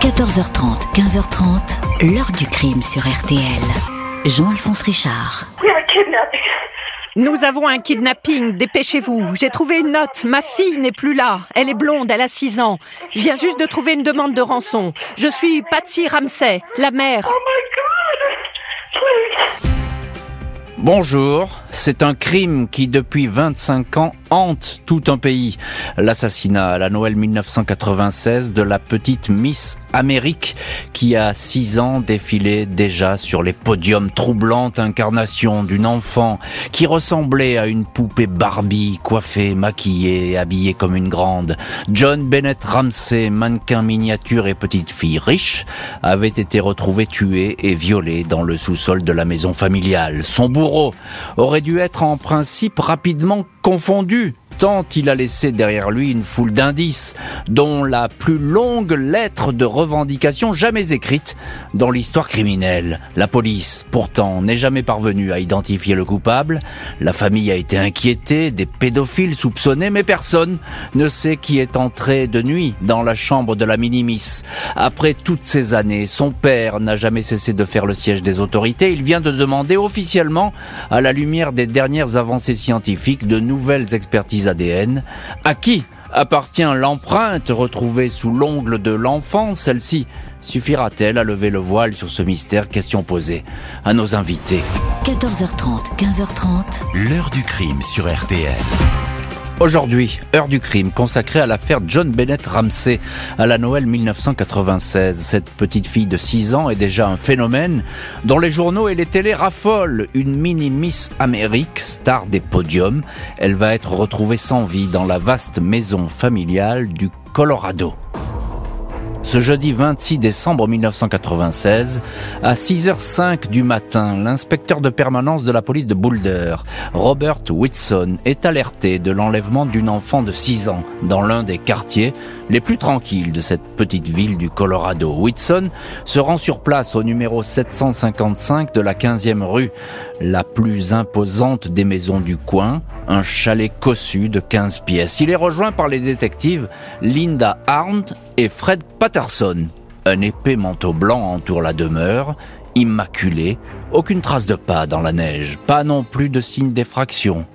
14h30, 15h30, l'heure du crime sur RTL. Jean-Alphonse Richard. Nous avons un kidnapping, dépêchez-vous. J'ai trouvé une note. Ma fille n'est plus là. Elle est blonde, elle a 6 ans. Je viens juste de trouver une demande de rançon. Je suis Patsy Ramsey, la mère. Bonjour, c'est un crime qui depuis 25 ans hante tout un pays. L'assassinat à la Noël 1996 de la petite Miss Amérique qui a 6 ans défilé déjà sur les podiums troublante incarnation d'une enfant qui ressemblait à une poupée Barbie coiffée, maquillée habillée comme une grande. John Bennett Ramsey, mannequin miniature et petite fille riche, avait été retrouvé tué et violé dans le sous-sol de la maison familiale. Son bourreau aurait dû être en principe rapidement confondu il a laissé derrière lui une foule d'indices, dont la plus longue lettre de revendication jamais écrite dans l'histoire criminelle. La police, pourtant, n'est jamais parvenue à identifier le coupable. La famille a été inquiétée, des pédophiles soupçonnés, mais personne ne sait qui est entré de nuit dans la chambre de la minimis. Après toutes ces années, son père n'a jamais cessé de faire le siège des autorités. Il vient de demander officiellement, à la lumière des dernières avancées scientifiques, de nouvelles expertises ADN. À qui appartient l'empreinte retrouvée sous l'ongle de l'enfant? Celle-ci suffira-t-elle à lever le voile sur ce mystère? Question posée à nos invités. 14h30, 15h30. L'heure du crime sur RTL. Aujourd'hui, heure du crime consacrée à l'affaire John Bennett Ramsey à la Noël 1996. Cette petite fille de 6 ans est déjà un phénomène dont les journaux et les télés raffolent. Une mini Miss Amérique, star des podiums. Elle va être retrouvée sans vie dans la vaste maison familiale du Colorado. Ce jeudi 26 décembre 1996, à 6h05 du matin, l'inspecteur de permanence de la police de Boulder, Robert Whitson, est alerté de l'enlèvement d'une enfant de 6 ans dans l'un des quartiers les plus tranquilles de cette petite ville du Colorado. Whitson se rend sur place au numéro 755 de la 15e rue, la plus imposante des maisons du coin, un chalet cossu de 15 pièces. Il est rejoint par les détectives Linda Arndt et Fred Patterson. Un épais manteau blanc entoure la demeure, immaculée, aucune trace de pas dans la neige, pas non plus de signe d'effraction.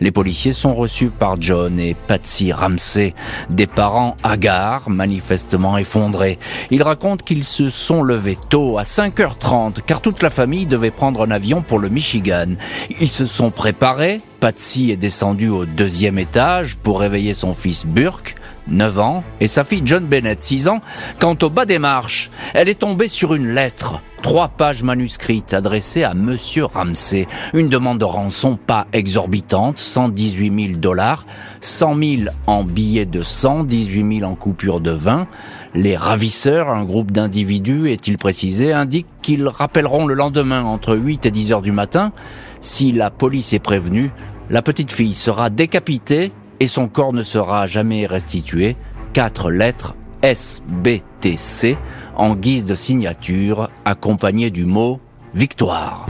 Les policiers sont reçus par John et Patsy Ramsey, des parents hagards, manifestement effondrés. Ils racontent qu'ils se sont levés tôt, à 5h30, car toute la famille devait prendre un avion pour le Michigan. Ils se sont préparés, Patsy est descendue au deuxième étage pour réveiller son fils Burke, 9 ans, et sa fille John Bennett, 6 ans, quand au bas des marches, elle est tombée sur une lettre. Trois pages manuscrites adressées à Monsieur Ramsey. Une demande de rançon pas exorbitante, 118 000 dollars, 100 000 en billets de 100, 18 000 en coupures de 20. Les ravisseurs, un groupe d'individus, est-il précisé, indiquent qu'ils rappelleront le lendemain entre 8 et 10 heures du matin. Si la police est prévenue, la petite fille sera décapitée et son corps ne sera jamais restitué. Quatre lettres SBTC en guise de signature accompagnées du mot victoire.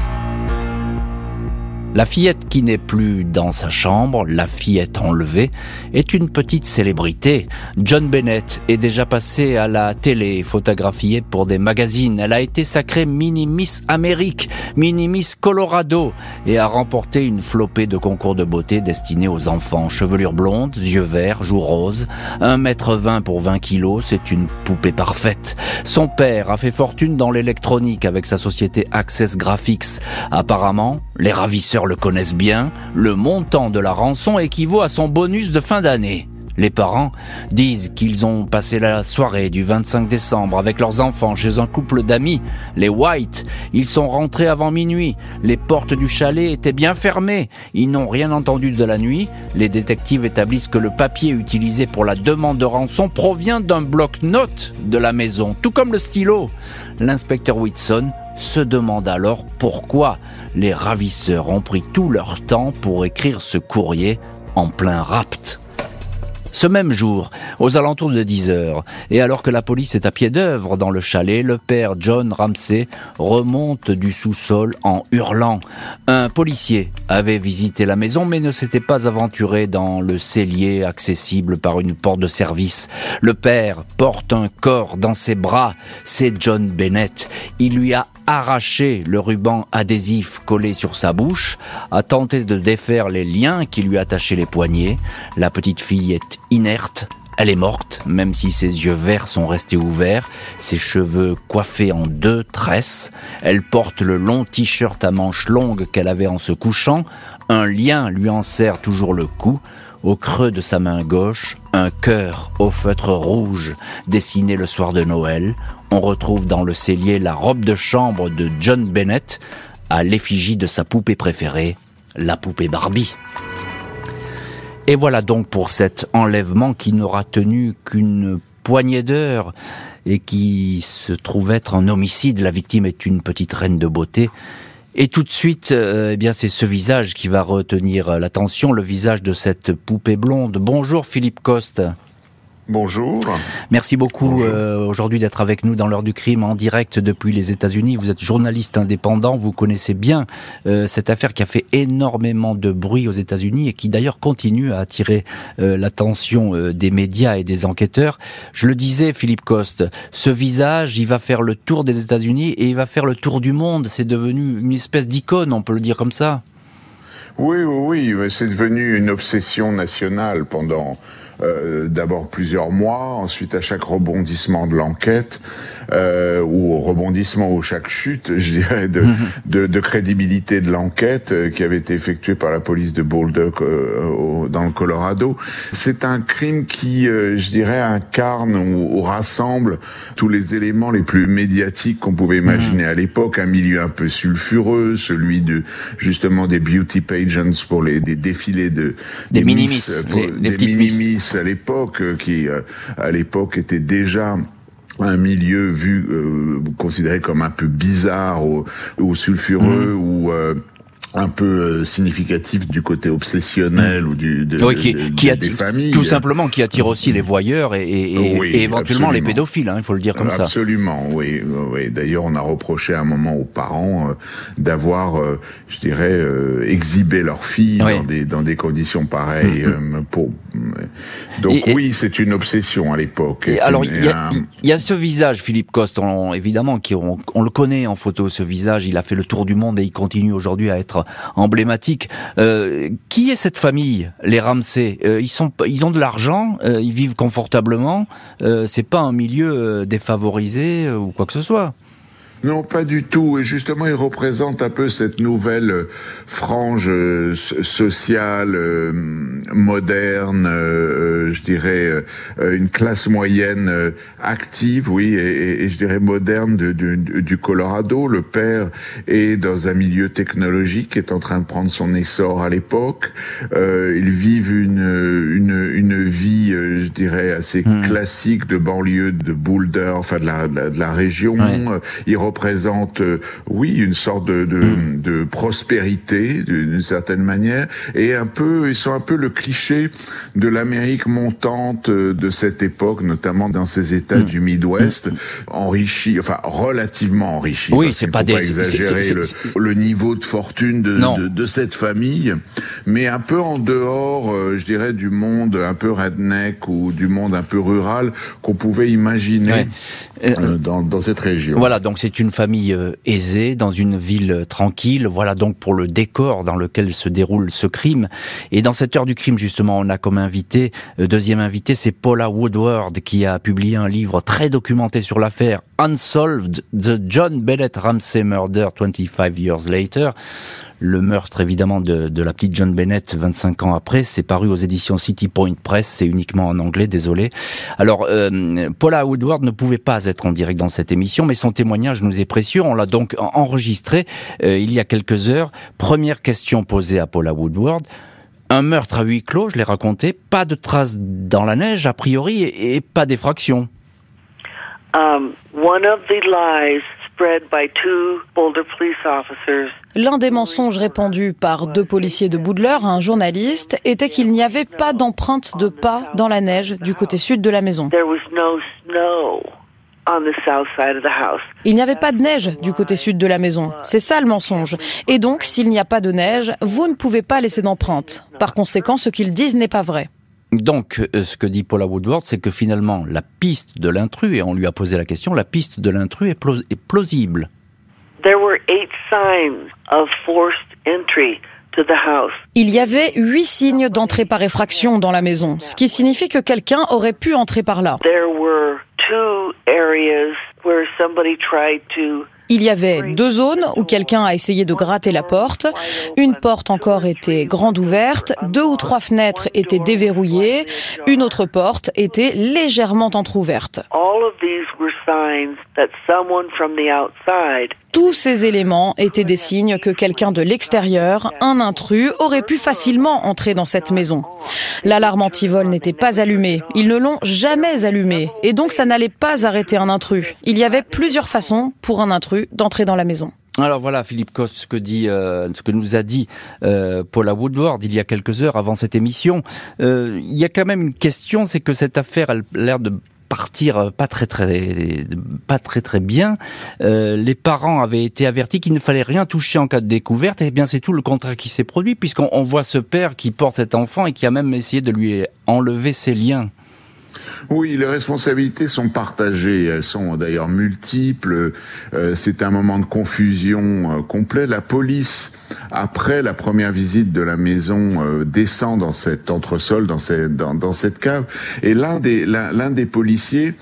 La fillette qui n'est plus dans sa chambre, la fillette enlevée, est une petite célébrité. John Bennett est déjà passé à la télé, photographiée pour des magazines. Elle a été sacrée Mini Miss Amérique, Mini Miss Colorado et a remporté une flopée de concours de beauté destinés aux enfants. Chevelure blonde, yeux verts, joues roses, 1m20 pour 20 kilos, c'est une poupée parfaite. Son père a fait fortune dans l'électronique avec sa société Access Graphics. Apparemment, les ravisseurs le connaissent bien, le montant de la rançon équivaut à son bonus de fin d'année. Les parents disent qu'ils ont passé la soirée du 25 décembre avec leurs enfants chez un couple d'amis, les White. Ils sont rentrés avant minuit. Les portes du chalet étaient bien fermées. Ils n'ont rien entendu de la nuit. Les détectives établissent que le papier utilisé pour la demande de rançon provient d'un bloc-notes de la maison, tout comme le stylo. L'inspecteur Whitson se demande alors pourquoi les ravisseurs ont pris tout leur temps pour écrire ce courrier en plein rapt. Ce même jour, aux alentours de 10 heures, et alors que la police est à pied d'œuvre dans le chalet, le père John Ramsey remonte du sous-sol en hurlant. Un policier avait visité la maison mais ne s'était pas aventuré dans le cellier accessible par une porte de service. Le père porte un corps dans ses bras. C'est John Bennett. Il lui a arraché le ruban adhésif collé sur sa bouche, a tenté de défaire les liens qui lui attachaient les poignets. La petite fille est inerte, elle est morte, même si ses yeux verts sont restés ouverts, ses cheveux coiffés en deux tresses. Elle porte le long t-shirt à manches longues qu'elle avait en se couchant. Un lien lui en serre toujours le cou. Au creux de sa main gauche, un cœur au feutre rouge dessiné le soir de Noël. On retrouve dans le cellier la robe de chambre de John Bennett à l'effigie de sa poupée préférée, la poupée Barbie. Et voilà donc pour cet enlèvement qui n'aura tenu qu'une poignée d'heures et qui se trouve être un homicide. La victime est une petite reine de beauté. Et tout de suite, euh, eh bien, c'est ce visage qui va retenir l'attention, le visage de cette poupée blonde. Bonjour Philippe Coste. Bonjour. Merci beaucoup euh, aujourd'hui d'être avec nous dans l'heure du crime en direct depuis les États-Unis. Vous êtes journaliste indépendant, vous connaissez bien euh, cette affaire qui a fait énormément de bruit aux États-Unis et qui d'ailleurs continue à attirer euh, l'attention des médias et des enquêteurs. Je le disais, Philippe Coste, ce visage, il va faire le tour des États-Unis et il va faire le tour du monde. C'est devenu une espèce d'icône, on peut le dire comme ça. Oui, oui, oui, c'est devenu une obsession nationale pendant euh, d'abord plusieurs mois, ensuite à chaque rebondissement de l'enquête, euh, ou au rebondissement ou chaque chute, je dirais, de, mhm. de, de crédibilité de l'enquête euh, qui avait été effectuée par la police de Boulder euh, dans le Colorado. C'est un crime qui, je dirais, incarne ou, ou, rassemble tous les éléments les plus médiatiques qu'on pouvait mhm. imaginer à l'époque, un milieu un peu sulfureux, celui de justement des beauty pageants pour les des défilés de des, minimis, les, des minimis à l'époque, euh, qui euh, à l'époque était déjà un milieu vu euh, considéré comme un peu bizarre ou, ou sulfureux mmh. ou un peu euh, significatif du côté obsessionnel ou du de, qui, qui attire, des familles. Tout simplement, qui attire aussi les voyeurs et, et, et éventuellement les pédophiles, hein, il faut le dire comme absolument, ça. Absolument, oui. oui. D'ailleurs, on a reproché à un moment aux parents euh, d'avoir, euh, je dirais, exhibé leurs filles dans des dans des conditions pareilles. Mm-hmm. pour donc oui, c'est une obsession à l'époque. Alors il y, a, il y, a ce visage, Philippe Coste, évidemment, qui on, on le connaît en photo. Ce visage, il a fait le tour du monde et il continue aujourd'hui à être emblématique. Euh, qui est cette famille, les Ramsey euh, Ils sont, ils ont de l'argent, euh, ils vivent confortablement. c'est pas un milieu défavorisé ou quoi que ce soit. Non, pas du tout. Et justement, il représente un peu cette nouvelle euh, frange euh, sociale, euh, moderne, je dirais, une classe moyenne active, oui, et, je dirais moderne de, du Colorado. Le père est dans un milieu technologique est en train de prendre son essor à l'époque. ils vivent une vie, je dirais, assez hmm. classique de banlieue de Boulder, enfin de la, de la, région représente, euh, oui, une sorte de, de, hmm. de prospérité d'une certaine manière, et un peu, ils sont un peu le cliché de l'Amérique montante euh, de cette époque, notamment dans ces États hmm. du Midwest, enrichis, enfin relativement enrichis. Oui, c'est pas, des, exagérer le, le, niveau de fortune de, de, de, cette famille, mais un peu en dehors, euh, je dirais, du monde un peu redneck ou du monde un peu rural qu'on pouvait imaginer dans, dans cette région. Voilà, donc c'est une famille euh, aisée, dans une ville tranquille. Voilà donc pour le décor dans lequel se déroule ce crime. Et dans cette heure du crime, justement, on a comme invité, euh, deuxième invité, c'est Paula Woodward qui a publié un livre très documenté sur l'affaire Unsolved, The John Bennett Ramsey Murder 25 Years Later le meurtre évidemment de, la petite John Bennett 25 ans après. C'est paru aux éditions City Point Press, c'est uniquement en anglais, désolé. Alors, euh, Paula Woodward ne pouvait pas être en direct dans cette émission, mais son témoignage nous est précieux. On l'a donc enregistré euh, il y a quelques heures. Première question posée à Paula Woodward. Un meurtre à huis clos, je l'ai raconté, pas de traces dans la neige a priori et, pas d'effraction. Um, L'un des mensonges répandus par deux policiers de Boudler à un journaliste était qu'il n'y avait pas d'empreinte de pas dans la neige du côté sud de la maison. Il n'y avait pas de neige du côté sud de la maison. C'est ça le mensonge. Et donc, s'il n'y a pas de neige, vous ne pouvez pas laisser d'empreinte. Par conséquent, ce qu'ils disent n'est pas vrai. Donc, euh, ce que dit Paula Woodward, c'est que finalement, la piste de l'intrus, et on lui a posé la question, la piste de l'intrus est, est, plausible. Il y avait huit signes d'entrée par effraction dans la maison, ce qui signifie que quelqu'un aurait pu entrer par là. Il y avait deux zones où quelqu'un a essayé de gratter la porte. Une porte encore était grande ouverte, deux ou trois fenêtres étaient déverrouillées, une autre porte était légèrement entr'ouverte. Tous ces éléments étaient des signes que quelqu'un de l'extérieur, un intrus, aurait pu facilement entrer dans cette maison. L'alarme anti-vol n'était pas allumée. Ils ne l'ont jamais allumée. Et donc ça n'allait pas arrêter un intrus. Il y avait plusieurs façons pour un intrus d'entrer dans la maison. Alors voilà, Philippe Coste, ce que dit, euh, ce que nous a dit euh, Paula Woodward il y a quelques heures avant cette émission. Euh, il y a quand même une question, c'est que cette affaire a l'air de partir euh, pas très très pas très très bien. Euh, les parents avaient été avertis qu'il ne fallait rien toucher en cas de découverte. Et eh bien c'est tout le contraire qui s'est produit puisqu'on voit ce père qui porte cet enfant et qui a même essayé de lui enlever ses liens. Oui, les responsabilités sont partagées, elles sont d'ailleurs multiples. Euh, c'est un moment de confusion euh, complet. La police, après la première visite de la maison, euh, descend dans cet entresol, dans, cette, dans, dans cette cave, et l'un des, l'un des policiers,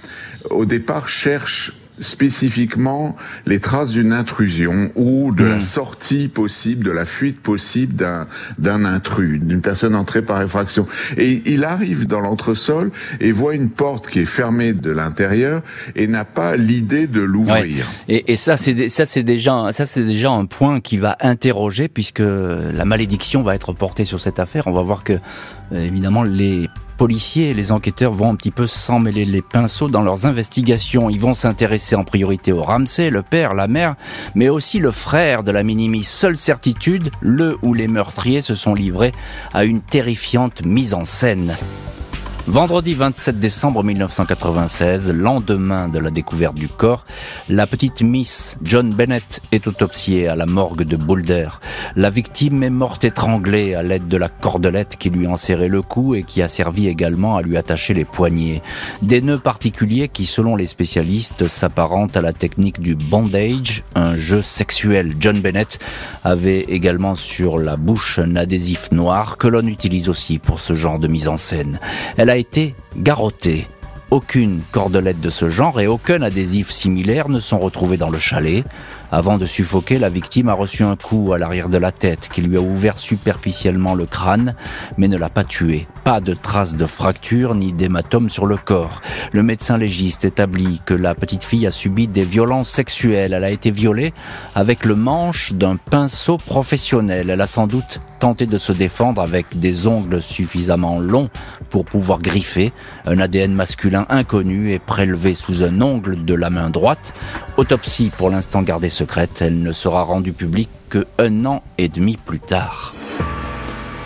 au départ, cherche spécifiquement les traces d'une intrusion ou de la hmm. sortie possible, de la fuite possible d'un d'un intrus, d'une personne entrée par effraction. Et il arrive dans l'entresol et voit une porte qui est fermée de l'intérieur et n'a pas l'idée de l'ouvrir. Et, et, ça, c'est ça, c'est déjà ça, c'est déjà un point qui va interroger puisque la malédiction va être portée sur cette affaire. On va voir que euh, évidemment les policiers et les enquêteurs vont un petit peu s'emmêler les pinceaux dans leurs investigations. Ils vont s'intéresser en priorité au Ramsey, le père, la mère, mais aussi le frère de la minimise. Seule certitude, le ou les meurtriers se sont livrés à une terrifiante mise en scène. Vendredi 27 décembre 1996, lendemain de la découverte du corps, la petite Miss John Bennett est autopsiée à la morgue de Boulder. La victime est morte étranglée à l'aide de la cordelette qui lui enserrait le cou et qui a servi également à lui attacher les poignets. Des nœuds particuliers qui, selon les spécialistes, s'apparentent à la technique du bondage, un jeu sexuel. John Bennett avait également sur la bouche un adhésif noir que l'on utilise aussi pour ce genre de mise en scène. Elle a été. Aucune cordelette de ce genre et aucun adhésif similaire ne sont retrouvés dans le chalet. Avant de suffoquer, la victime a reçu un coup à l'arrière de la tête qui lui a ouvert superficiellement le crâne, mais ne l'a pas tué. Pas de traces de fracture ni d'hématome sur le corps. Le médecin légiste établit que la petite fille a subi des violences sexuelles. Elle a été violée avec le manche d'un pinceau professionnel. Elle a sans doute tenté de se défendre avec des ongles suffisamment longs pour pouvoir griffer. Un ADN masculin inconnu est prélevé sous un ongle de la main droite. Autopsie pour l'instant gardée secrète, elle ne sera rendue publique que un an et demi plus tard.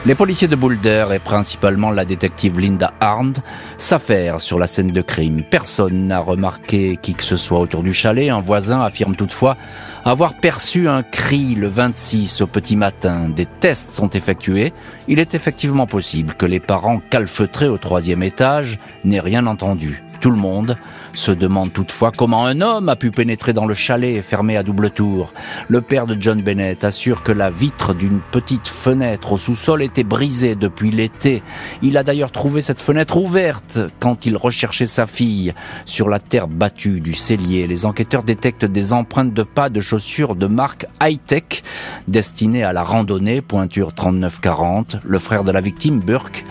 Les policiers de Boulder et principalement la détective Linda Arndt s'affairent sur la scène de crime. Personne n'a remarqué qui que ce soit autour du chalet. Un voisin affirme toutefois avoir perçu un cri le 26 au petit matin. Des tests sont effectués. Il est effectivement possible que les parents calfeutrés au troisième étage n'aient rien entendu. Tout le monde se demande toutefois comment un homme a pu pénétrer dans le chalet fermé à double tour. Le père de John Bennett assure que la vitre d'une petite fenêtre au sous-sol était brisée depuis l'été. Il a d'ailleurs trouvé cette fenêtre ouverte quand il recherchait sa fille. Sur la terre battue du cellier, les enquêteurs détectent des empreintes de pas de chaussures de marque high-tech destinées à la randonnée, pointure 3940. Le frère de la victime, Burke,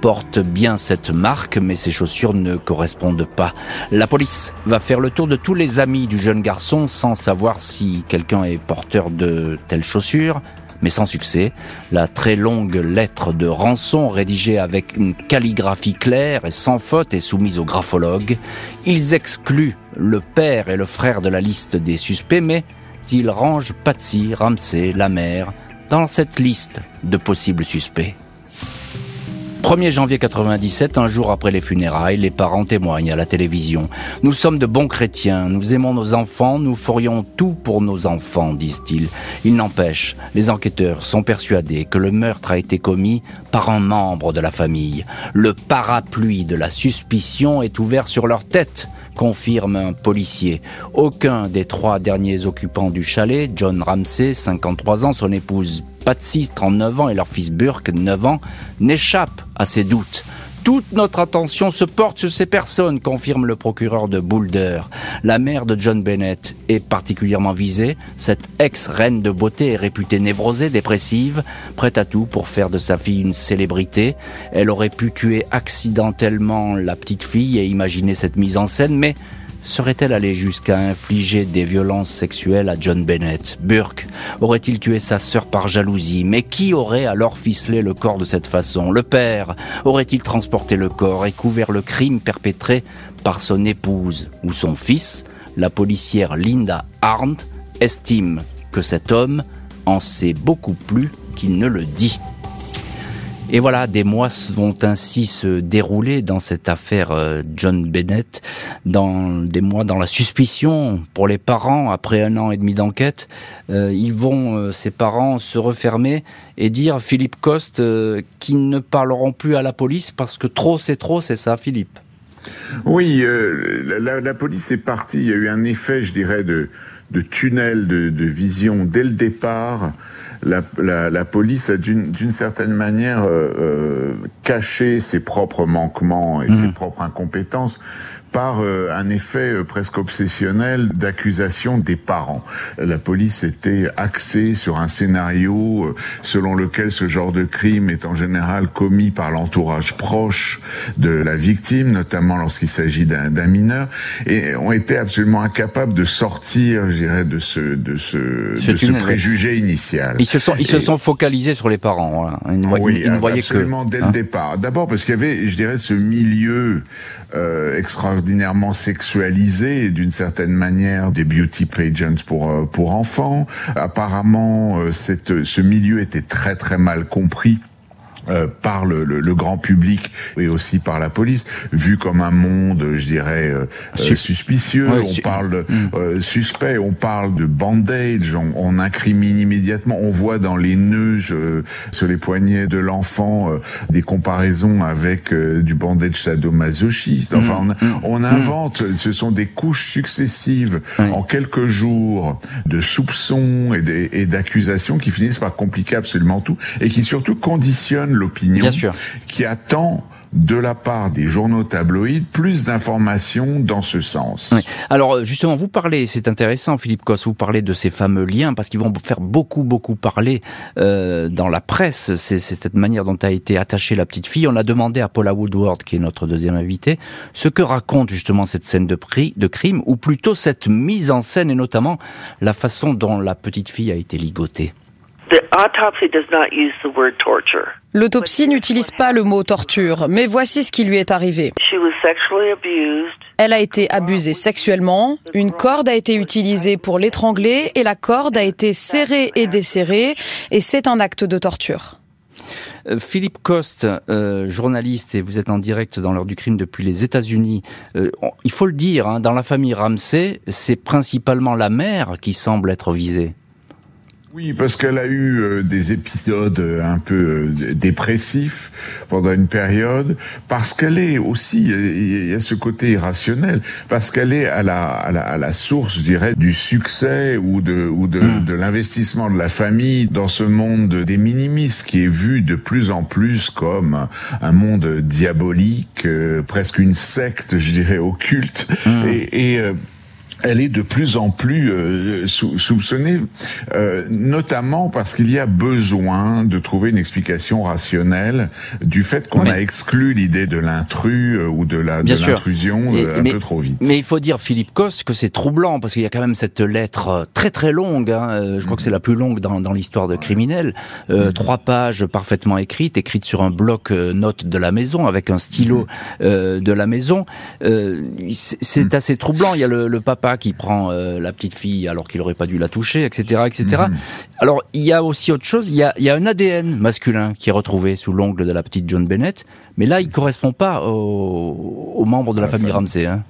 porte bien cette marque, mais ses chaussures ne correspondent pas. La police va faire le tour de tous les amis du jeune garçon sans savoir si quelqu'un est porteur de telles chaussures. mais sans succès. La très longue lettre de rançon, rédigée avec une calligraphie claire et sans faute, est soumise au graphologue. Ils excluent le père et le frère de la liste des suspects, mais ils rangent Patsy, Ramsey, la mère dans cette liste de possibles suspects. 1er janvier 97, un jour après les funérailles, les parents témoignent à la télévision. Nous sommes de bons chrétiens, nous aimons nos enfants, nous ferions tout pour nos enfants, disent-ils. Il n'empêche, les enquêteurs sont persuadés que le meurtre a été commis par un membre de la famille. Le parapluie de la suspicion est ouvert sur leur tête confirme un policier. Aucun des trois derniers occupants du chalet, John Ramsey, 53 ans, son épouse Patsy, 39 ans, et leur fils Burke, 9 ans, n'échappent à ces doutes. Toute notre attention se porte sur ces personnes, confirme le procureur de Boulder. La mère de John Bennett est particulièrement visée. Cette ex-reine de beauté est réputée névrosée, dépressive, prête à tout pour faire de sa fille une célébrité. Elle aurait pu tuer accidentellement la petite fille et imaginer cette mise en scène, mais Serait-elle allée jusqu'à infliger des violences sexuelles à John Bennett? Burke aurait-il tué sa sœur par jalousie? Mais qui aurait alors ficelé le corps de cette façon? Le père aurait-il transporté le corps et couvert le crime perpétré par son épouse ou son fils? La policière Linda Arndt estime que cet homme en sait beaucoup plus qu'il ne le dit. Et voilà, des mois vont ainsi se dérouler dans cette affaire euh, John Bennett, dans des mois dans la suspicion pour les parents après un an et demi d'enquête. Euh, ils vont, euh, ces parents, se refermer et dire Philippe Coste qu'ils ne parleront plus à la police parce que trop c'est trop, c'est ça, Philippe. Oui, la, police est partie. Il y a eu un effet, je dirais, de, de tunnel de, de vision dès le départ la, la, la police a d'une certaine manière euh, euh, caché ses propres manquements et mmh. ses propres incompétences par euh, un effet euh, presque obsessionnel d'accusation des parents. La police était axée sur un scénario selon lequel ce genre de crime est en général commis par l'entourage proche de la victime, notamment lorsqu'il s'agit d'un mineur, et ont été absolument incapables de sortir, je dirais, de ce de ce, de ce préjugé initial. Ils se sont ils se sont focalisés sur les parents. Voilà. Ils, oui, absolument dès le hein. départ. D'abord parce qu'il y avait, je dirais, ce milieu euh, extraordinairement sexualisé d'une certaine manière des beauty pageants pour euh, pour enfants. Apparemment, euh, cette, ce milieu était très très mal compris euh, par le, le, grand public et aussi par la police, vu comme un monde, je dirais, euh, euh, suspicieux. on parle mm. suspect, on parle de bandage, on, on, incrimine immédiatement. On voit dans les nœuds sur les poignets de l'enfant des comparaisons avec du bandage sadomasochiste. Enfin, mm. on, on, mm. invente. Ce sont des couches successives en quelques jours de soupçons et d'accusations qui finissent par compliquer absolument tout et qui surtout conditionnent l'opinion qui attend de la part des journaux tabloïds plus d'informations dans ce sens. Alors justement, vous parlez, c'est intéressant Philippe Cosse, vous parlez de ces fameux liens parce qu'ils vont faire beaucoup beaucoup parler euh, dans la presse. C'est cette manière dont a été attachée la petite fille. On a demandé à Paula Woodward, qui est notre deuxième invité, ce que raconte justement cette scène de, prix, de crime, ou plutôt cette mise en scène et notamment la façon dont la petite fille a été ligotée. L'autopsie n'utilise pas le mot torture, mais voici ce qui lui est arrivé. Elle a été abusée sexuellement, une corde a été utilisée pour l'étrangler et la corde a été serrée et desserrée et c'est un acte de torture. Euh, Philippe Coste, euh, journaliste, et vous êtes en direct dans l'heure du crime depuis les États-Unis. Euh, il faut le dire, hein, dans la famille Ramsey, c'est principalement la mère qui semble être visée. Oui, parce qu'elle a eu euh, des épisodes euh, un peu euh, dépressifs pendant une période, parce qu'elle est aussi, il y a ce côté irrationnel, parce qu'elle est à la, à la, à la source, je dirais, du succès ou de, ou de, hmm. de l'investissement de la famille dans ce monde des minimistes qui est vu de plus en plus comme un monde diabolique, presque une secte, je dirais, occulte. Hmm. Et, et elle est de plus en plus euh, soupçonnée, euh, notamment parce qu'il y a besoin de trouver une explication rationnelle du fait qu'on a exclu l'idée de l'intrus euh, ou de l'intrusion un peu trop vite. Mais il faut dire Philippe Cosse que c'est troublant parce qu'il y a quand même cette lettre très très longue. Hein, je crois que c'est la plus longue dans, dans l'histoire de criminel. Euh, trois pages parfaitement écrites, écrites sur un bloc note de la maison avec un stylo euh, de la maison. c'est assez troublant. Il y a le, le papa qui prend euh, la petite fille alors qu'il aurait pas dû la toucher, etc., etc. Mhm. Alors il y a aussi autre chose. Il y a, un ADN masculin qui est retrouvé sous l'ongle de la petite John Bennett, mais là il correspond pas aux, membres de la, famille Ramsey. Hein.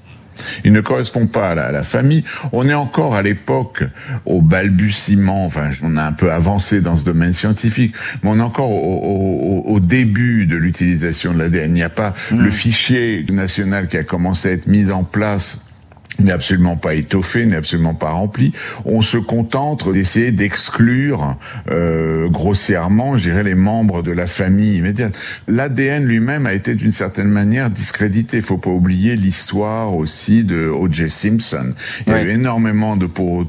Il ne correspond pas à la, famille. On est encore à l'époque au balbutiement, enfin on a un peu avancé dans ce domaine scientifique, mais on est encore au, début de l'utilisation de l'ADN. Il n'y a pas hmm. le fichier national qui a commencé à être mis en place n'est absolument pas étoffé, n'est absolument pas rempli. On se contente d'essayer d'exclure euh, grossièrement, je dirais, les membres de la famille immédiate. L'ADN lui-même a été d'une certaine manière discrédité. Il faut pas oublier l'histoire aussi de O.J. Simpson. Il y a eu énormément de pour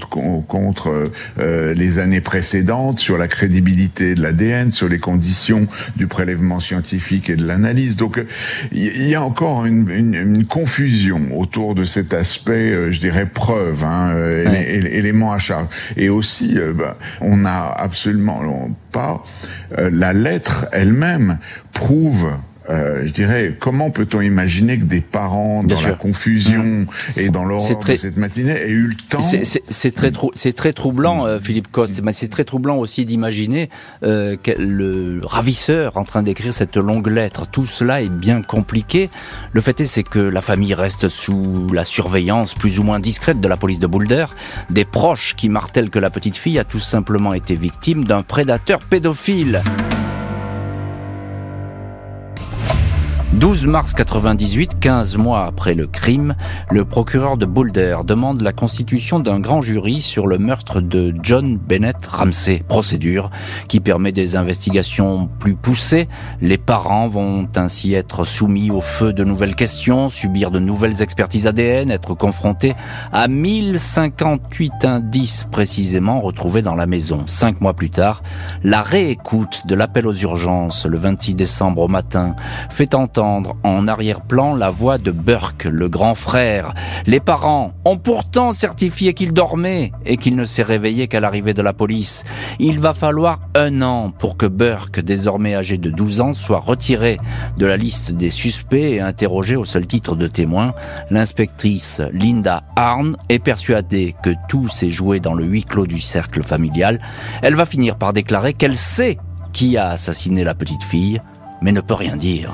contre euh, les années précédentes sur la crédibilité de l'ADN, sur les conditions du prélèvement scientifique et de l'analyse. Donc il y a encore une, une, une confusion autour de cet aspect euh, je dirais, preuve, hein, euh, élément à charge. Et aussi, euh, bah, on n'a absolument pas la lettre elle-même prouve euh, je dirais, comment peut-on imaginer que des parents, dans la confusion mmh. et dans l'horreur de cette matinée, aient eu le temps C'est très, troublant, euh, Philippe Coste, mais c'est très troublant aussi d'imaginer euh, le ravisseur en train d'écrire cette longue lettre. Tout cela est bien compliqué. Le fait est, c'est que la famille reste sous la surveillance plus ou moins discrète de la police de Boulder. Des proches qui martèlent que la petite fille a tout simplement été victime d'un prédateur pédophile. 12 mars 98, 15 mois après le crime, le procureur de Boulder demande la constitution d'un grand jury sur le meurtre de John Bennett Ramsey, procédure qui permet des investigations plus poussées. Les parents vont ainsi être soumis au feu de nouvelles questions, subir de nouvelles expertises ADN, être confrontés à 1058 indices précisément retrouvés dans la maison. Cinq mois plus tard, la réécoute de l'appel aux urgences le 26 décembre au matin fait entendre en arrière-plan la voix de Burke, le grand frère. Les parents ont pourtant certifié qu'il dormait et qu'il ne s'est réveillé qu'à l'arrivée de la police. Il va falloir un an pour que Burke, désormais âgé de 12 ans, soit retiré de la liste des suspects et interrogé au seul titre de témoin. L'inspectrice Linda Arn est persuadée que tout s'est joué dans le huis clos du cercle familial. Elle va finir par déclarer qu'elle sait qui a assassiné la petite fille, mais ne peut rien dire.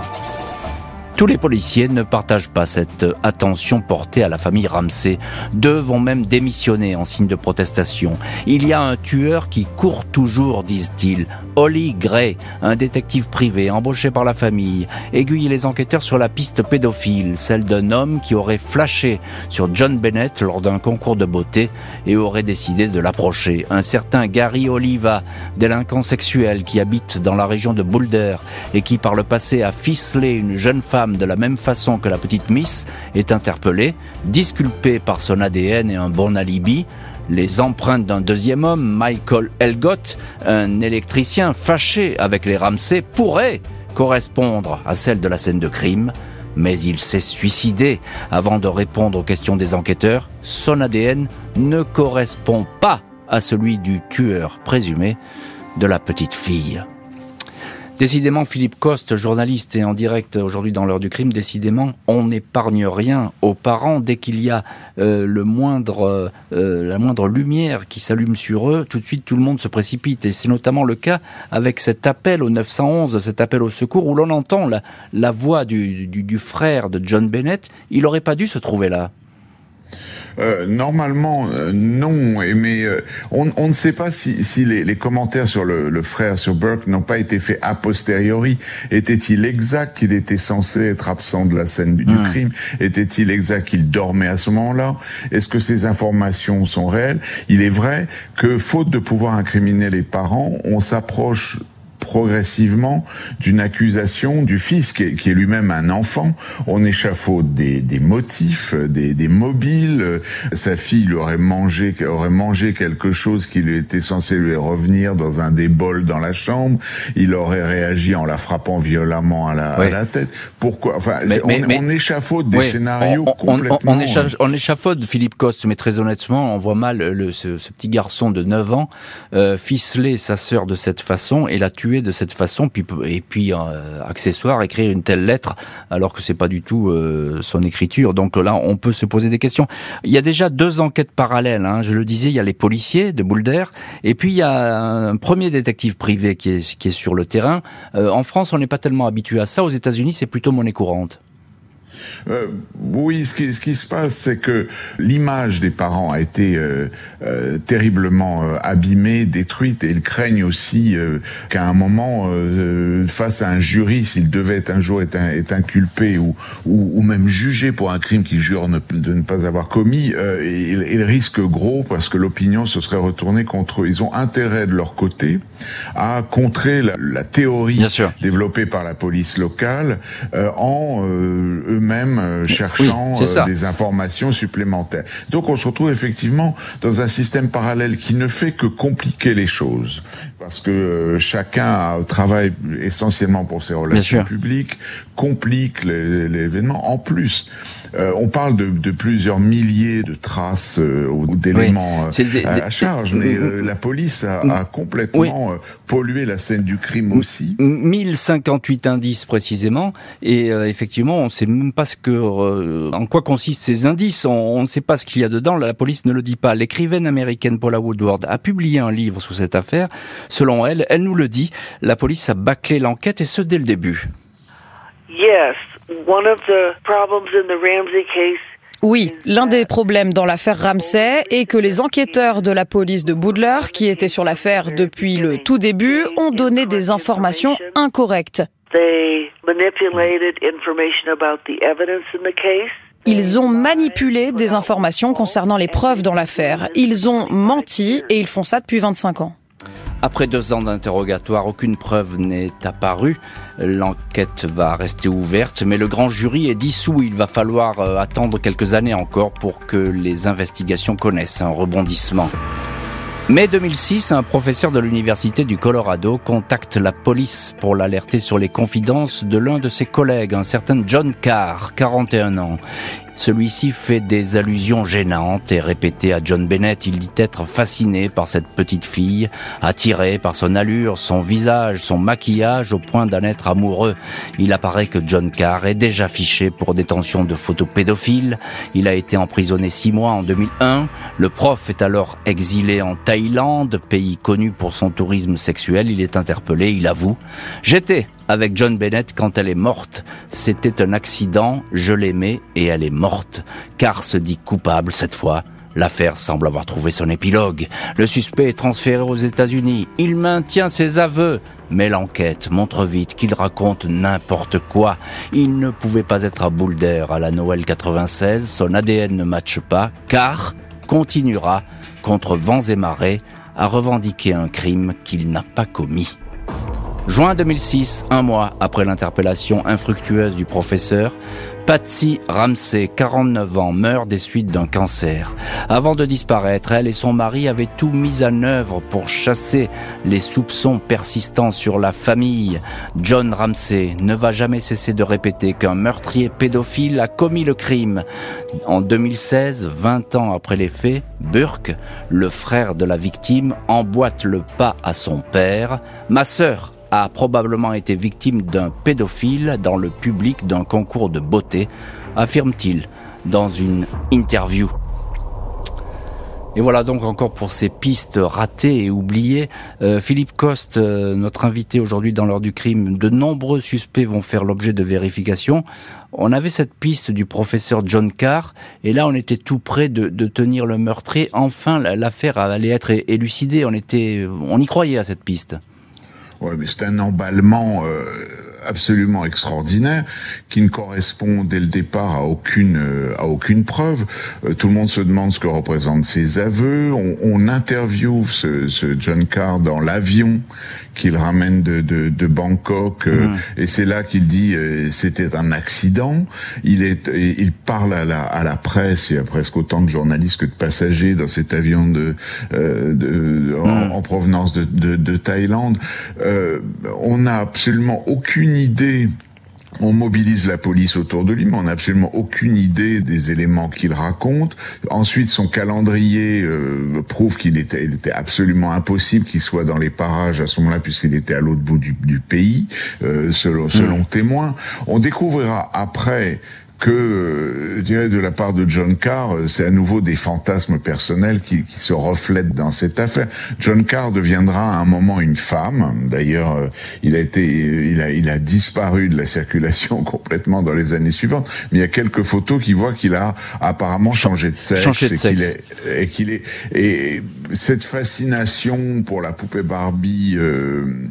Tous les policiers ne partagent pas cette attention portée à la famille Ramsey. Deux vont même démissionner en signe de protestation. Il y a un tueur qui court toujours, disent-ils. Holly Gray, un détective privé embauché par la famille, aiguille les enquêteurs sur la piste pédophile, celle d'un homme qui aurait flashé sur John Bennett lors d'un concours de beauté et aurait décidé de l'approcher. Un certain Gary Oliva, délinquant sexuel qui habite dans la région de Boulder et qui par le passé a ficelé une jeune femme de la même façon que la petite Miss est interpellée, disculpée par son ADN et un bon alibi. Les empreintes d'un deuxième homme, Michael Elgott, un électricien fâché avec les Ramsey, pourraient correspondre à celles de la scène de crime, mais il s'est suicidé avant de répondre aux questions des enquêteurs. Son ADN ne correspond pas à celui du tueur présumé de la petite fille. Décidément, Philippe Coste, journaliste et en direct aujourd'hui dans l'heure du crime, décidément, on n'épargne rien aux parents dès qu'il y a euh, le moindre, euh, la moindre lumière qui s'allume sur eux. Tout de suite, tout le monde se précipite et c'est notamment le cas avec cet appel au 911, cet appel au secours où l'on entend la, la voix du, du, du frère de John Bennett. Il n'aurait pas dû se trouver là. Euh, normalement, euh, non. Mais euh, on, on, ne sait pas si, si les, les, commentaires sur le, le, frère, sur Burke, n'ont pas été faits a posteriori. Était-il exact qu'il était censé être absent de la scène du, hmm. crime? Était-il exact qu'il dormait à ce moment-là? Est-ce que ces informations sont réelles? Il est vrai que, faute de pouvoir incriminer les parents, on s'approche progressivement d'une accusation du fils qui est, qui est lui-même un enfant. On échafaude des, des motifs, des, des mobiles. Sa fille aurait mangé, aurait mangé quelque chose qui lui était censé lui revenir dans un des bols dans la chambre. Il aurait réagi en la frappant violemment à la, à la tête. Pourquoi? Enfin, on, on, échafaude des scénarios complètement. On, on, échafaude Philippe Coste, mais très honnêtement, on voit mal le, ce, ce, petit garçon de 9 ans euh, ficeler sa sœur de cette façon et la tuer de cette façon, puis, et puis euh, accessoire écrire une telle lettre alors que c'est pas du tout euh, son écriture. Donc là, on peut se poser des questions. Il y a déjà deux enquêtes parallèles. Hein. Je le disais, il y a les policiers de Boulder, et puis il y a un premier détective privé qui est, qui est sur le terrain. Euh, en France, on n'est pas tellement habitué à ça. Aux États-Unis, c'est plutôt monnaie courante. Euh, oui, ce qui, ce qui, se passe, c'est que l'image des parents a été euh, euh, terriblement euh, abîmée, détruite, et ils craignent aussi euh, qu'à un moment, face à un jury, s'il devait un jour être, un, être inculpé ou, ou, ou, même jugé pour un crime qu'il jure ne, de ne pas avoir commis, ils, ils, risquent gros parce que l'opinion se serait retournée contre eux. Ils ont intérêt de leur côté à contrer la, la théorie développée par la police locale en eux même euh, cherchant euh, des informations supplémentaires. Donc on se retrouve effectivement dans un système parallèle qui ne fait que compliquer les choses parce que euh, chacun travaille essentiellement pour ses relations publiques, complique l'événement. En plus, euh, on parle de, de, plusieurs milliers de traces euh, ou d'éléments euh, à, à, charge, mais la police a, a complètement pollué la scène du crime aussi. 1058 indices précisément, et effectivement, on ne sait même pas ce que, en quoi consistent ces indices. On ne sait pas ce qu'il y a dedans. La police ne le dit pas. L'écrivaine américaine Paula Woodward a publié un livre sur cette affaire. Selon elle, elle nous le dit, la police a bâclé l'enquête et ce dès le début. Yes, one of the problems in the Ramsey case oui, l'un des problèmes dans l'affaire Ramsey est que les enquêteurs de la police de Boudler, qui étaient sur l'affaire depuis le tout début, ont donné des informations incorrectes. Ils ont manipulé des informations concernant les preuves dans l'affaire. Ils ont menti et ils font ça depuis 25 ans. Après deux ans d'interrogatoire, aucune preuve n'est apparue. L'enquête va rester ouverte, mais le grand jury est dissous. Il va falloir euh, attendre quelques années encore pour que les investigations connaissent un rebondissement. Mai 2006, un professeur de l'Université du Colorado contacte la police pour l'alerter sur les confidences de l'un de ses collègues, un certain John Carr, 41 ans. Celui-ci fait des allusions gênantes et répétées à John Bennett. Il dit être fasciné par cette petite fille, attiré par son allure, son visage, son maquillage au point d'en être amoureux. Il apparaît que John Carr est déjà fiché pour détention de photos pédophiles. Il a été emprisonné six mois en 2001. Le prof est alors exilé en Thaïlande, pays connu pour son tourisme sexuel. Il est interpellé, il avoue. J'étais avec John Bennett quand elle est morte. C'était un accident, je l'aimais et elle est morte. Car se dit coupable cette fois. L'affaire semble avoir trouvé son épilogue. Le suspect est transféré aux États-Unis. Il maintient ses aveux. Mais l'enquête montre vite qu'il raconte n'importe quoi. Il ne pouvait pas être à Boulder à la Noël 96. Son ADN ne matche pas. Car continuera, contre vents et marées, à revendiquer un crime qu'il n'a pas commis. Juin 2006, un mois après l'interpellation infructueuse du professeur, Patsy Ramsey, 49 ans, meurt des suites d'un cancer. Avant de disparaître, elle et son mari avaient tout mis en œuvre pour chasser les soupçons persistants sur la famille. John Ramsey ne va jamais cesser de répéter qu'un meurtrier pédophile a commis le crime. En 2016, 20 ans après les faits, Burke, le frère de la victime, emboîte le pas à son père. Ma sœur a probablement été victime d'un pédophile dans le public d'un concours de beauté, affirme-t-il dans une interview. Et voilà donc encore pour ces pistes ratées et oubliées. Euh, Philippe Coste, euh, notre invité aujourd'hui dans l'heure du crime, de nombreux suspects vont faire l'objet de vérifications. On avait cette piste du professeur John Carr, et là on était tout près de, de tenir le meurtrier. Enfin, l'affaire allait être élucidée. On était, on y croyait à cette piste. Ouais, mais c'est un emballement euh, absolument extraordinaire qui ne correspond dès le départ à aucune à aucune preuve. tout le monde se demande ce que représentent ses aveux. On, on interviewe ce, ce John Carr dans l'avion qu'il ramène de, de, de Bangkok mmh. et c'est là qu'il dit c'était un accident. Il est il parle à la à la presse. Il y a presque autant de journalistes que de passagers dans cet avion de, de en, mmh. en, provenance de, de, de Thaïlande. on n'a absolument aucune idée on mobilise la police autour de lui, mais on n'a absolument aucune idée des éléments qu'il raconte. Ensuite, son calendrier euh, prouve qu'il était, il était absolument impossible qu'il soit dans les parages à ce moment-là, puisqu'il était à l'autre bout du, du pays, euh, selon, selon mmh. témoins. On découvrira après que, euh, je dirais, de la part de John Carr, euh, c'est à nouveau des fantasmes personnels qui, qui, se reflètent dans cette affaire. John Carr deviendra à un moment une femme. D'ailleurs, euh, il a été, il a, il a disparu de la circulation complètement dans les années suivantes. Mais il y a quelques photos qui voient qu'il a apparemment changé de sexe, changé de et qu'il est, et qu'il est, et cette fascination pour la poupée Barbie, euh,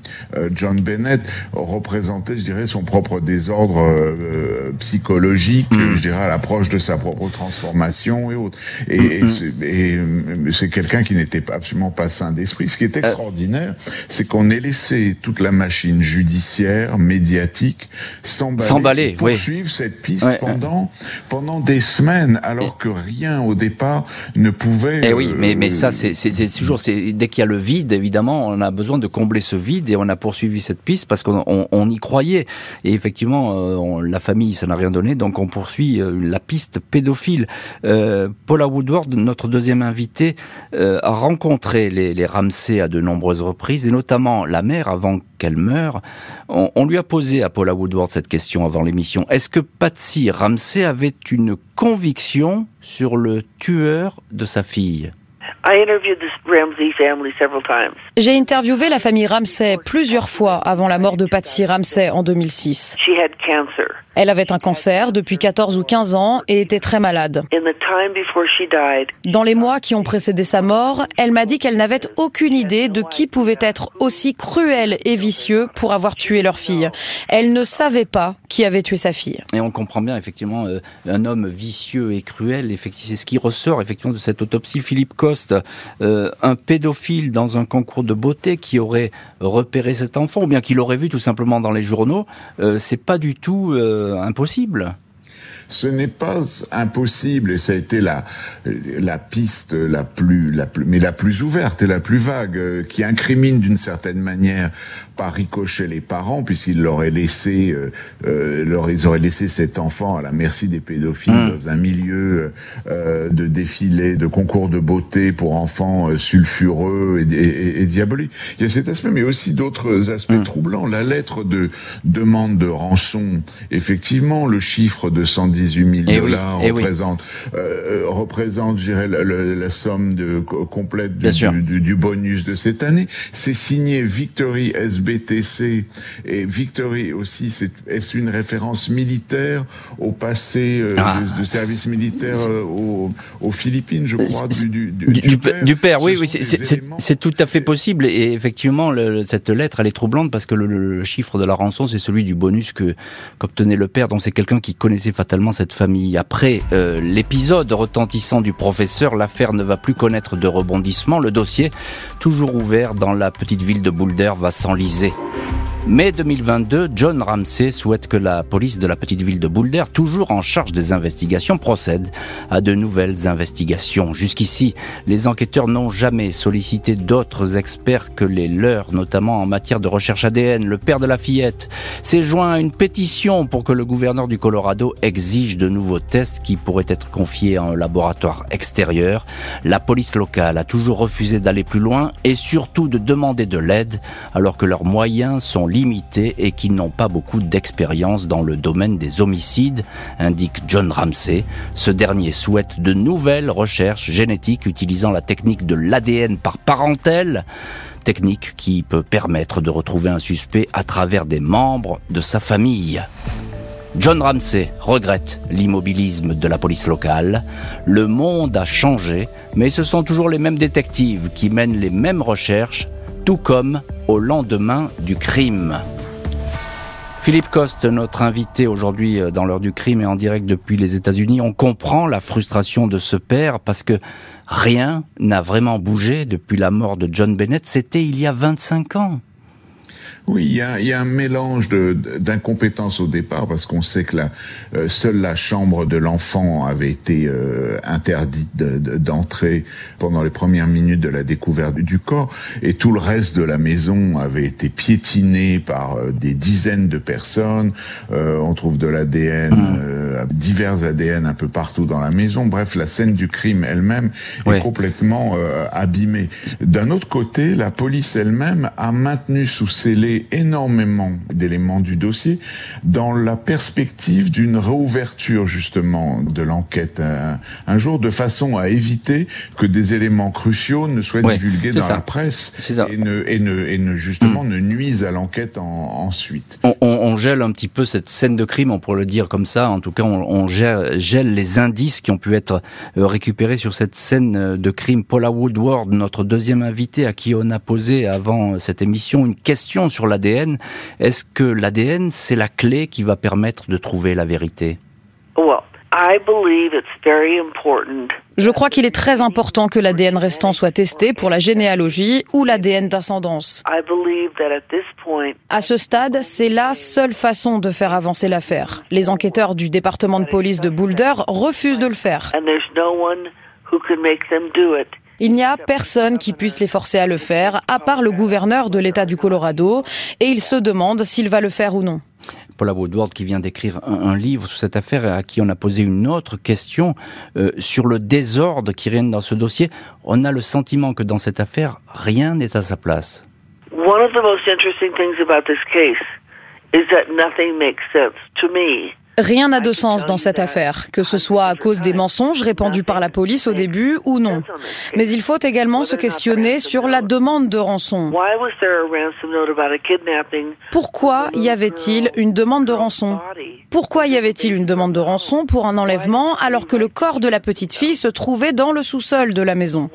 John Bennett représentait, je dirais, son propre désordre euh, psychologique Mm. je dirais, à l'approche de sa propre transformation et autres. Et, mm. et c'est quelqu'un qui n'était absolument pas sain d'esprit. Ce qui est euh. extraordinaire, c'est qu'on ait laissé toute la machine judiciaire, médiatique, s'emballer, poursuivre cette piste pendant pendant des semaines, alors que rien au départ ne pouvait. Eh oui, mais mais ça c'est toujours dès qu'il y a le vide, évidemment, on a besoin de combler ce vide et on a poursuivi cette piste parce qu'on on, y croyait. Et effectivement, euh, on, la famille, ça n'a rien donné, donc on poursuit euh, la piste pédophile. Euh, Paula Woodward, notre deuxième invité, euh, a rencontré les, les, Ramsey à de nombreuses reprises, et notamment la mère avant qu'elle meure. On, on, lui a posé à Paula Woodward cette question avant l'émission. Est-ce que Patsy Ramsey avait une conviction sur le tueur de sa fille? J'ai interviewé la famille Ramsey plusieurs fois avant la mort de Patsy Ramsey en 2006. Elle avait un cancer depuis 14 ou 15 ans et était très malade. Dans les mois qui ont précédé sa mort, elle m'a dit qu'elle n'avait aucune idée de qui pouvait être aussi cruel et vicieux pour avoir tué leur fille. Elle ne savait pas qui avait tué sa fille. Et on comprend bien effectivement euh, un homme vicieux et cruel. Effectivement, c'est ce qui ressort effectivement de cette autopsie. Philippe Coste, euh, un pédophile dans un concours de beauté qui aurait repéré cet enfant ou bien qui l'aurait vu tout simplement dans les journaux, euh, c'est pas du tout euh, impossible. Ce n'est pas impossible et ça a été la la piste la plus la plus mais la plus ouverte et la plus vague euh, qui incrimine d'une certaine manière par ricochet les parents puisqu'ils l'auraient laissé euh, euh, leur ils auraient laissé cet enfant à la merci des pédophiles mmh. dans un milieu euh, de défilé de concours de beauté pour enfants euh, sulfureux et, et, et, diaboliques il y a cet aspect mais aussi d'autres aspects mmh. troublants la lettre de demande de rançon effectivement le chiffre de 110 18 000 et dollars oui, représente, oui. euh, représente, je dirais, la, la, la somme de, complète du, du, du, bonus de cette année. C'est signé Victory SBTC et Victory aussi, c'est est une référence militaire au passé euh, ah. de, de, service militaire euh, aux, aux, Philippines, je crois, du, du, du, père. Du père, oui, oui, c'est tout à fait possible. Et effectivement, le, cette lettre, elle est troublante parce que le, le chiffre de la rançon, c'est celui du bonus que qu'obtenait le père. Donc c'est quelqu'un qui connaissait fatalement cette famille. Après euh, l'épisode retentissant du professeur, l'affaire ne va plus connaître de rebondissement. Le dossier, toujours ouvert dans la petite ville de Boulder, va s'enliser épuisé. Mai 2022, John Ramsey souhaite que la police de la petite ville de Boulder, toujours en charge des investigations, procède à de nouvelles investigations. Jusqu'ici, les enquêteurs n'ont jamais sollicité d'autres experts que les leurs, notamment en matière de recherche ADN. Le père de la fillette s'est joint à une pétition pour que le gouverneur du Colorado exige de nouveaux tests qui pourraient être confiés à un laboratoire extérieur. La police locale a toujours refusé d'aller plus loin et surtout de demander de l'aide alors que leurs moyens sont limités et qui n'ont pas beaucoup d'expérience dans le domaine des homicides, indique John Ramsey. Ce dernier souhaite de nouvelles recherches génétiques utilisant la technique de l'ADN par parentèle, technique qui peut permettre de retrouver un suspect à travers des membres de sa famille. John Ramsey regrette l'immobilisme de la police locale. Le monde a changé, mais ce sont toujours les mêmes détectives qui mènent les mêmes recherches, tout comme au lendemain du crime. Philippe Coste, notre invité aujourd'hui euh, dans l'heure du crime et en direct depuis les États-Unis, on comprend la frustration de ce père parce que rien n'a vraiment bougé depuis la mort de John Bennett. C'était il y a 25 ans. Oui, il y a, il y a un mélange d'incompétence au départ parce qu'on sait que la, euh, seule la chambre de l'enfant avait été euh, interdite d'entrer pendant les premières minutes de la découverte du corps et tout le reste de la maison avait été piétiné par euh, des dizaines de personnes. on trouve de l'ADN, mmh. divers ADN un peu partout dans la maison. Bref, la scène du crime elle-même est complètement abîmée. D'un autre côté, la police elle-même a maintenu sous scellé énormément d'éléments du dossier dans la perspective d'une réouverture justement de l'enquête un, jour, de façon à éviter que des éléments cruciaux ne soient divulgués dans la presse et ne, et, ne, et ne justement mm. ne nuisent à l'enquête ensuite. On, on, gèle un petit peu cette scène de crime, on pourrait le dire comme ça. En tout cas, on, on gèle, gèle, les indices qui ont pu être euh, récupérés sur cette scène euh, de crime. Paula Woodward, notre deuxième invité à qui on a posé avant cette émission une question sur l'ADN. Est-ce que l'ADN, c'est la clé qui va permettre de trouver la vérité? Je crois qu'il est très important que l'ADN restant soit testé pour la généalogie ou l'ADN d'ascendance. À ce stade, c'est la seule façon de faire avancer l'affaire. Les enquêteurs du département de police de Boulder refusent de le faire. Il n'y a personne qui puisse les forcer à le faire, à part le gouverneur de l'État du Colorado, et il se demande s'il va le faire ou non. Paula Woodward qui vient d'écrire un, livre sur cette affaire à qui on a posé une autre question euh, sur le désordre qui règne dans ce dossier. On a le sentiment que dans cette affaire, rien n'est à sa place. One of the most interesting things about this case is that nothing makes sense to me. Rien n'a de sens dans cette affaire, que ce soit à cause des mensonges répandus par la police au début ou non. Mais il faut également se questionner sur la demande de rançon. Pourquoi y avait-il une demande de rançon? Pourquoi y avait-il une demande de rançon pour un enlèvement alors que le corps de la petite fille se trouvait dans le sous-sol de la maison?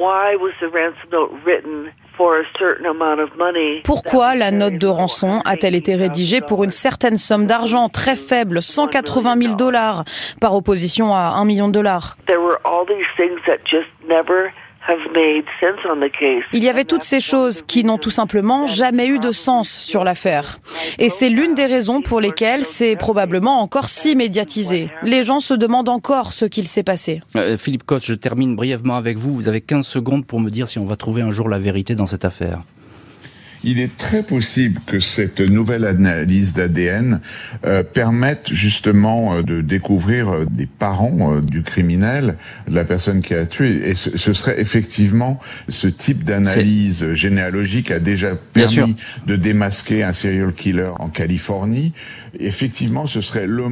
Pourquoi la note de rançon a-t-elle été rédigée pour une certaine somme d'argent très faible, 180 000 dollars, par opposition à 1 million de dollars? Il y avait toutes ces choses qui n'ont tout simplement jamais eu de sens sur l'affaire. Et c'est l'une des raisons pour lesquelles c'est probablement encore si médiatisé. Les gens se demandent encore ce qu'il s'est passé. Euh, Philippe Cotte, je termine brièvement avec vous. Vous avez 15 secondes pour me dire si on va trouver un jour la vérité dans cette affaire il est très possible que cette nouvelle analyse d'ADN euh, permette justement euh, de découvrir euh, des parents du criminel, de la personne qui a tué. Et ce, ce serait effectivement ce type d'analyse généalogique a déjà permis de démasquer un serial killer en Californie. Effectivement, ce serait le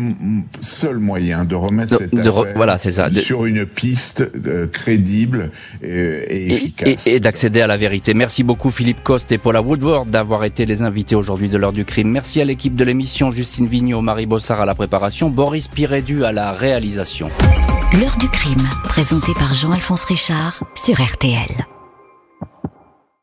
seul moyen de remettre cette affaire voilà, ça. sur une piste crédible et, efficace. Et, et d'accéder à la vérité. Merci beaucoup Philippe Coste et Paula Wood d'avoir été les invités aujourd'hui de l'heure du crime. Merci à l'équipe de l'émission, Justine Vignot, Marie Bossard à la préparation, Boris Pirédu à la réalisation. L'heure du crime, présenté par Jean-Alphonse Richard sur RTL.